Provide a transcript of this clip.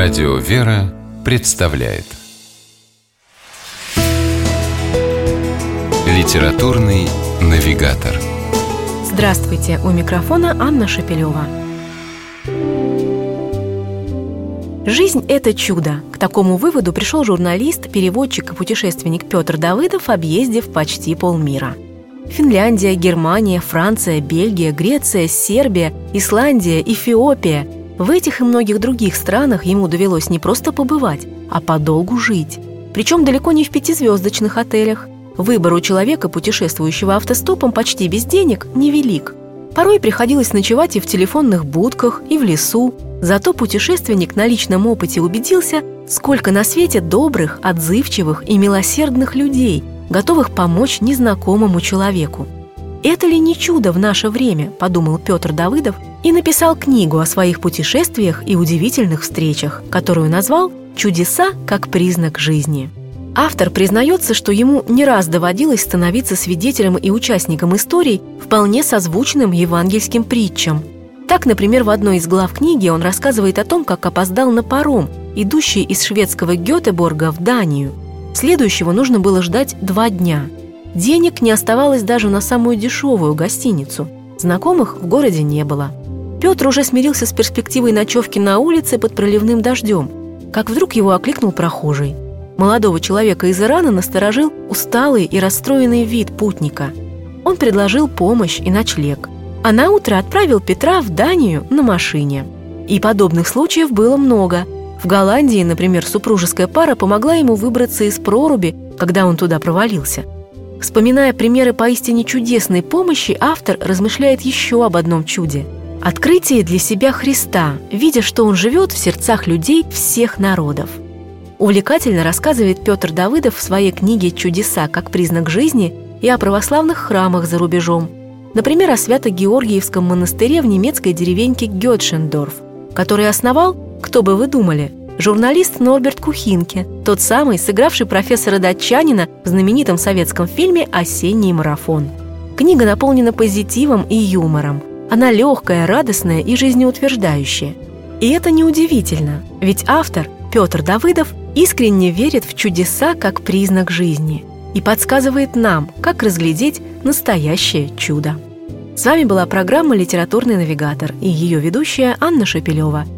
Радио «Вера» представляет Литературный навигатор Здравствуйте! У микрофона Анна Шапилева. Жизнь – это чудо. К такому выводу пришел журналист, переводчик и путешественник Петр Давыдов, объездив почти полмира. Финляндия, Германия, Франция, Бельгия, Греция, Сербия, Исландия, Эфиопия – в этих и многих других странах ему довелось не просто побывать, а подолгу жить. Причем далеко не в пятизвездочных отелях. Выбор у человека, путешествующего автостопом почти без денег, невелик. Порой приходилось ночевать и в телефонных будках, и в лесу. Зато путешественник на личном опыте убедился, сколько на свете добрых, отзывчивых и милосердных людей, готовых помочь незнакомому человеку. «Это ли не чудо в наше время?» – подумал Петр Давыдов и написал книгу о своих путешествиях и удивительных встречах, которую назвал «Чудеса как признак жизни». Автор признается, что ему не раз доводилось становиться свидетелем и участником историй, вполне созвучным евангельским притчам. Так, например, в одной из глав книги он рассказывает о том, как опоздал на паром, идущий из шведского Гетеборга в Данию. Следующего нужно было ждать два дня – Денег не оставалось даже на самую дешевую гостиницу. Знакомых в городе не было. Петр уже смирился с перспективой ночевки на улице под проливным дождем, как вдруг его окликнул прохожий. Молодого человека из Ирана насторожил усталый и расстроенный вид путника. Он предложил помощь и ночлег, а на утро отправил Петра в Данию на машине. И подобных случаев было много. В Голландии, например, супружеская пара помогла ему выбраться из проруби, когда он туда провалился – Вспоминая примеры поистине чудесной помощи, автор размышляет еще об одном чуде – открытие для себя Христа, видя, что Он живет в сердцах людей всех народов. Увлекательно рассказывает Петр Давыдов в своей книге «Чудеса как признак жизни» и о православных храмах за рубежом. Например, о Свято-Георгиевском монастыре в немецкой деревеньке Гетшендорф, который основал, кто бы вы думали, журналист Норберт Кухинке, тот самый, сыгравший профессора датчанина в знаменитом советском фильме «Осенний марафон». Книга наполнена позитивом и юмором. Она легкая, радостная и жизнеутверждающая. И это неудивительно, ведь автор, Петр Давыдов, искренне верит в чудеса как признак жизни и подсказывает нам, как разглядеть настоящее чудо. С вами была программа «Литературный навигатор» и ее ведущая Анна Шапилева –